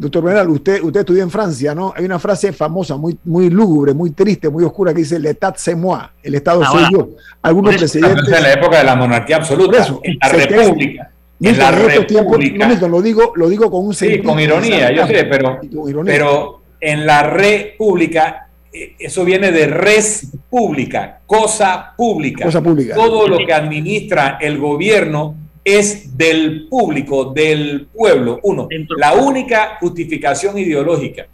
Doctor Bernal, usted, usted estudió en Francia, ¿no? Hay una frase famosa, muy, muy lúgubre, muy triste, muy oscura, que dice, l'état c'est moi, el Estado soy yo. Algunos presidentes... En la época de la monarquía absoluta, en la república en la República. lo digo, lo digo con un Sí, con ironía, yo sé, pero, pero en la República, eh, eso viene de res pública, cosa pública. Cosa pública. Todo lo que administra el gobierno es del público, del pueblo. Uno, la única justificación ideológica,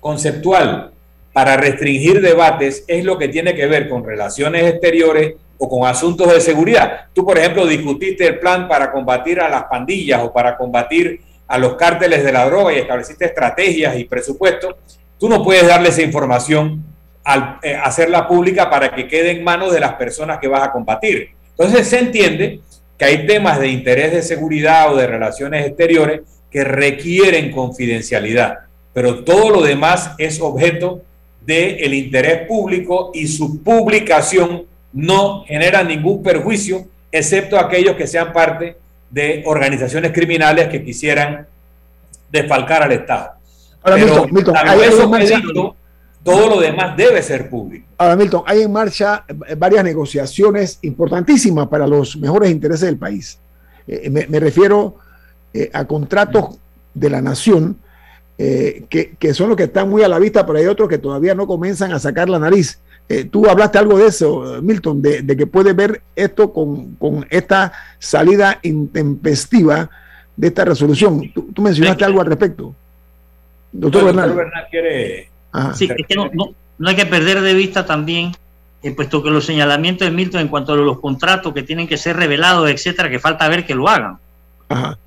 conceptual, para restringir debates es lo que tiene que ver con relaciones exteriores o con asuntos de seguridad. Tú, por ejemplo, discutiste el plan para combatir a las pandillas o para combatir a los cárteles de la droga y estableciste estrategias y presupuestos. Tú no puedes darle esa información al eh, hacerla pública para que quede en manos de las personas que vas a combatir. Entonces se entiende que hay temas de interés de seguridad o de relaciones exteriores que requieren confidencialidad, pero todo lo demás es objeto del interés público y su publicación no genera ningún perjuicio, excepto aquellos que sean parte de organizaciones criminales que quisieran desfalcar al Estado. Ahora, Milton, todo lo demás debe ser público. Ahora, Milton, hay en marcha varias negociaciones importantísimas para los mejores intereses del país. Eh, me, refiero eh, a contratos de la nación, eh, que, son los que están muy a la vista, pero hay otros que todavía no comienzan a sacar la nariz. Eh, tú hablaste algo de eso, Milton, de, que puede ver esto con, esta salida intempestiva de esta resolución. Tú, mencionaste algo al respecto. Doctor, Bernal. quiere... Sí, es que no, no, hay que perder de vista también, eh, puesto que los señalamientos de Milton en cuanto a los contratos que tienen que ser revelados, etcétera, que falta ver que lo hagan.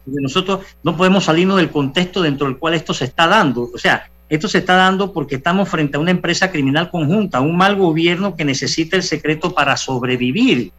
Nosotros no podemos salirnos del contexto dentro del cual esto se está dando. O sea, esto se está dando porque estamos frente a una empresa criminal conjunta, un mal gobierno que necesita el secreto para sobrevivir.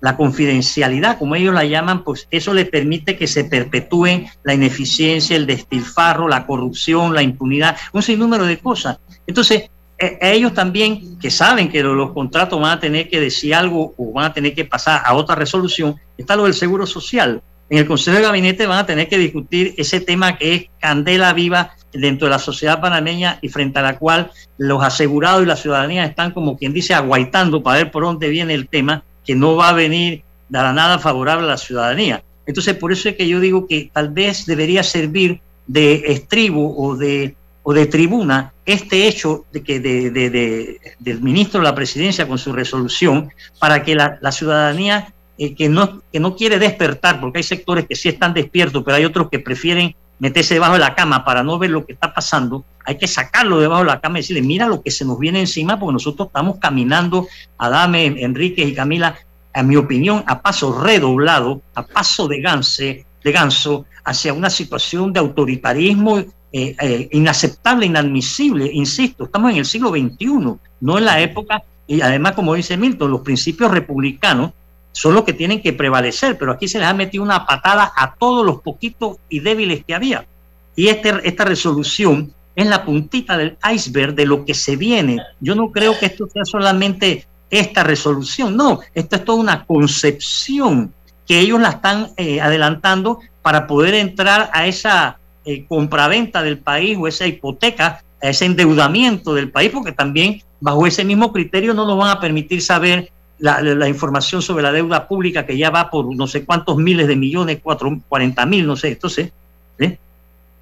La confidencialidad, como ellos la llaman, pues eso le permite que se perpetúen la ineficiencia, el destilfarro, la corrupción, la impunidad, un sinnúmero de cosas. Entonces, e, ellos también que saben que los contratos van a tener que decir algo o van a tener que pasar a otra resolución, está lo del seguro social en el Consejo de Gabinete van a tener que discutir ese tema que es candela viva dentro de la sociedad panameña y frente a la cual los asegurados y la ciudadanía están como quien dice aguaitando para ver por dónde viene el tema, que no va a venir de la nada favorable a la ciudadanía. Entonces, por eso es que yo digo que tal vez debería servir de estribo o de, o de tribuna este hecho de que de, del ministro de la presidencia con su resolución para que la, la ciudadanía eh, que, no, que no quiere despertar, porque hay sectores que sí están despiertos, pero hay otros que prefieren meterse debajo de la cama para no ver lo que está pasando, hay que sacarlo debajo de la cama y decirle, mira lo que se nos viene encima, porque nosotros estamos caminando, Adame, Enrique y Camila, a mi opinión, a paso redoblado, a paso de, ganse, de ganso, hacia una situación de autoritarismo eh, eh, inaceptable, inadmisible. Insisto, estamos en el siglo XXI, no en la época, y además, como dice Milton, los principios republicanos son los que tienen que prevalecer, pero aquí se les ha metido una patada a todos los poquitos y débiles que había. Y este, esta resolución es la puntita del iceberg de lo que se viene. Yo no creo que esto sea solamente esta resolución, no, esto es toda una concepción que ellos la están eh, adelantando para poder entrar a esa eh, compraventa del país o esa hipoteca, a ese endeudamiento del país, porque también bajo ese mismo criterio no nos van a permitir saber la, información sobre la deuda pública que ya va por no sé cuántos miles de millones, cuatro, 40 mil, no sé, entonces. ¿eh?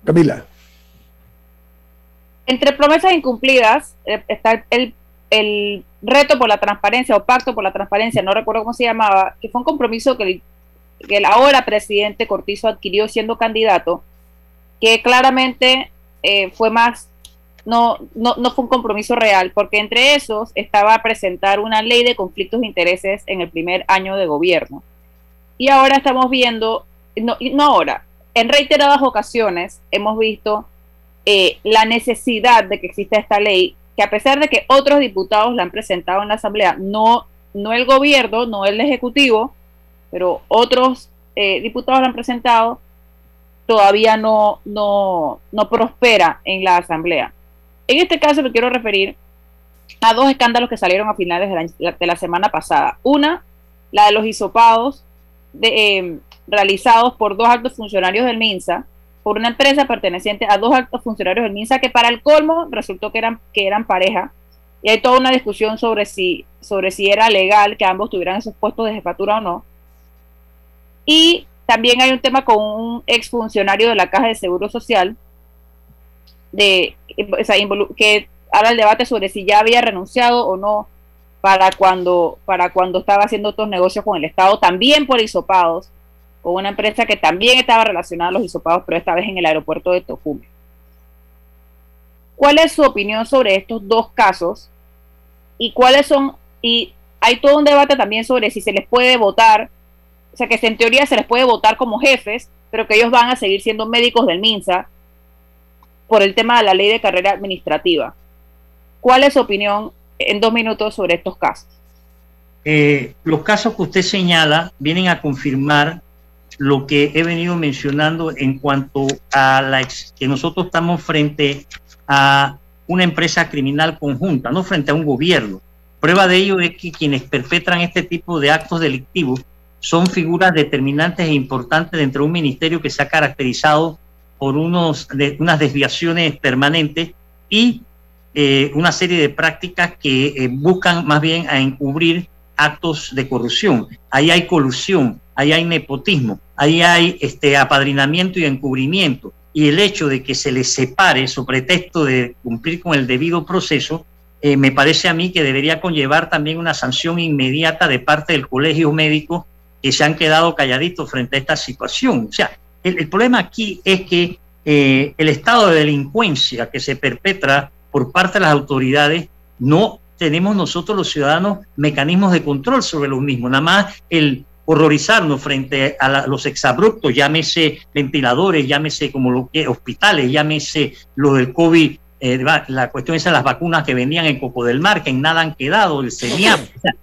Camila. Entre promesas incumplidas eh, está el, el, reto por la transparencia o pacto por la transparencia, no recuerdo cómo se llamaba, que fue un compromiso que el, ahora presidente Cortizo adquirió siendo candidato, que claramente eh, fue más no, no, no fue un compromiso real, porque entre esos estaba presentar una ley de conflictos de intereses en el primer año de gobierno. Y ahora estamos viendo, no, no ahora, en reiteradas ocasiones hemos visto eh, la necesidad de que exista esta ley, que a pesar de que otros diputados la han presentado en la Asamblea, no, no el gobierno, no el Ejecutivo, pero otros eh, diputados la han presentado, todavía no, no, no prospera en la Asamblea. En este caso me quiero referir a dos escándalos que salieron a finales de la, semana pasada. Una, la de los hisopados em, realizados por dos altos funcionarios del MINSA, por una empresa perteneciente a dos altos funcionarios del MINSA que para el colmo resultó que eran, que eran pareja. Y hay toda una discusión sobre si, sobre si era legal que ambos tuvieran esos puestos de jefatura o no. Y también hay un tema con un exfuncionario de la Caja de Seguro Social, de, que ahora el debate sobre si ya había renunciado o no para cuando, para cuando estaba haciendo otros negocios con el Estado, también por isopados, con una empresa que también estaba relacionada a los isopados, pero esta vez en el aeropuerto de Tocume. ¿Cuál es su opinión sobre estos dos casos? ¿Y cuáles son? Y hay todo un debate también sobre si se les puede votar, o sea, que en teoría se les puede votar como jefes, pero que ellos van a seguir siendo médicos del MINSA, por el tema de la ley de carrera administrativa. ¿Cuál es su opinión en dos minutos sobre estos casos? Eh, los casos que usted señala vienen a confirmar lo que he venido mencionando en cuanto a la que nosotros estamos frente a una empresa criminal conjunta, no frente a un gobierno. Prueba de ello es que quienes perpetran este tipo de actos delictivos son figuras determinantes e importantes dentro de un ministerio que se ha caracterizado por unos, de, unas desviaciones permanentes y eh, una serie de prácticas que eh, buscan más bien encubrir actos de corrupción. Ahí hay colusión, ahí hay nepotismo, ahí hay este, apadrinamiento y encubrimiento. y el hecho de que se les separe sobre pretexto de cumplir con el debido proceso, eh, me parece a mí que debería conllevar también una sanción inmediata de parte del colegio médico que se han quedado calladitos frente a esta situación. O sea, el, problema aquí es que eh, el estado de delincuencia que se perpetra por parte de las autoridades no tenemos nosotros los ciudadanos mecanismos de control sobre los mismos. Nada más el horrorizarnos frente a los exabruptos, llámese ventiladores, llámese como lo que hospitales, llámese lo del COVID, eh, la cuestión es las vacunas que venían en Coco del Mar, que en nada han quedado, el CENIAP,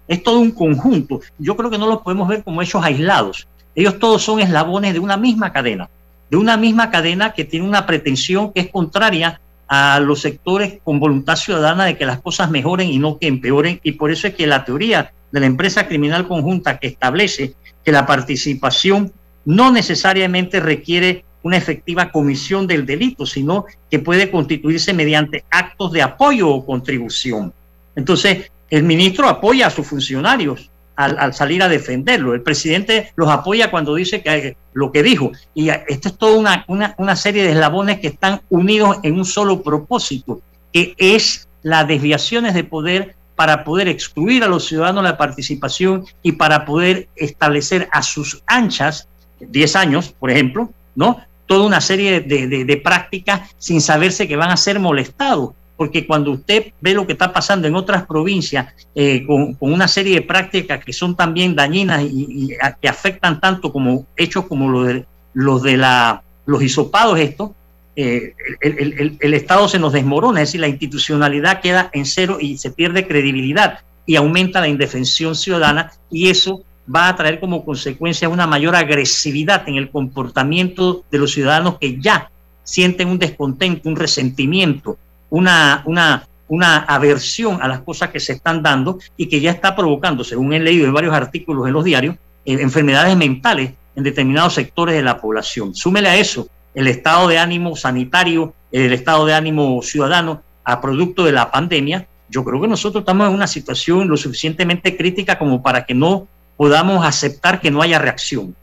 es todo un conjunto. Yo creo que no los podemos ver como hechos aislados. Ellos todos son eslabones de una misma cadena, de una misma cadena que tiene una pretensión que es contraria a los sectores con voluntad ciudadana de que las cosas mejoren y no que empeoren. Y por eso es que la teoría de la empresa criminal conjunta que establece que la participación no necesariamente requiere una efectiva comisión del delito, sino que puede constituirse mediante actos de apoyo o contribución. Entonces, el ministro apoya a sus funcionarios al, salir a defenderlo. El presidente los apoya cuando dice que lo que dijo. Y esto es toda una, una, una serie de eslabones que están unidos en un solo propósito, que es las desviaciones de poder para poder excluir a los ciudadanos la participación y para poder establecer a sus anchas, 10 años, por ejemplo, ¿no? Toda una serie de, prácticas sin saberse que van a ser molestados. Porque cuando usted ve lo que está pasando en otras provincias eh, con, una serie de prácticas que son también dañinas y, que afectan tanto como hechos como los de, los de la, hisopados estos, eh, el, Estado se nos desmorona, es decir, la institucionalidad queda en cero y se pierde credibilidad y aumenta la indefensión ciudadana y eso va a traer como consecuencia una mayor agresividad en el comportamiento de los ciudadanos que ya sienten un descontento, un resentimiento, una, una, una aversión a las cosas que se están dando y que ya está provocando, según he leído en varios artículos en los diarios, eh, enfermedades mentales en determinados sectores de la población. Súmele a eso el estado de ánimo sanitario, el estado de ánimo ciudadano a producto de la pandemia, yo creo que nosotros estamos en una situación lo suficientemente crítica como para que no podamos aceptar que no haya reacción.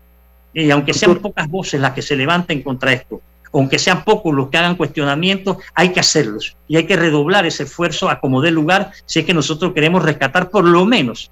Y aunque sean pocas voces las que se levanten contra esto, aunque sean pocos los que hagan cuestionamientos, hay que hacerlos y hay que redoblar ese esfuerzo a como dé lugar si es que nosotros queremos rescatar por lo menos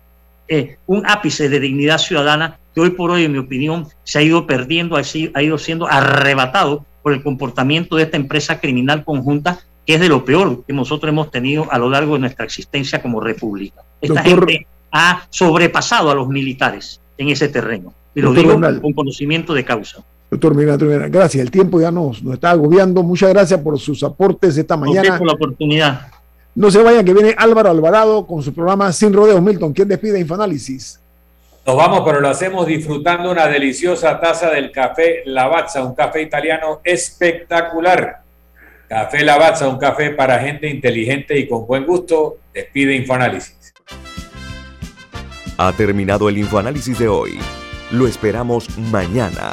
eh, un ápice de dignidad ciudadana que hoy por hoy, en mi opinión, se ha ido perdiendo, ha ido siendo arrebatado por el comportamiento de esta empresa criminal conjunta, que es de lo peor que nosotros hemos tenido a lo largo de nuestra existencia como república. Esta gente ha sobrepasado a los militares en ese terreno. Y lo digo con conocimiento de causa. Doctor Miguel gracias. El tiempo ya nos, nos está agobiando. Muchas gracias por sus aportes esta mañana. por la oportunidad. No se vayan, que viene Álvaro Alvarado con su programa Sin Rodeos. Milton, ¿quién despide Infoanálisis? Nos vamos, pero lo hacemos disfrutando una deliciosa taza del café Lavazza, un café italiano espectacular. Café Lavazza, un café para gente inteligente y con buen gusto. Despide Infoanálisis. Ha terminado el Infoanálisis de hoy. Lo esperamos mañana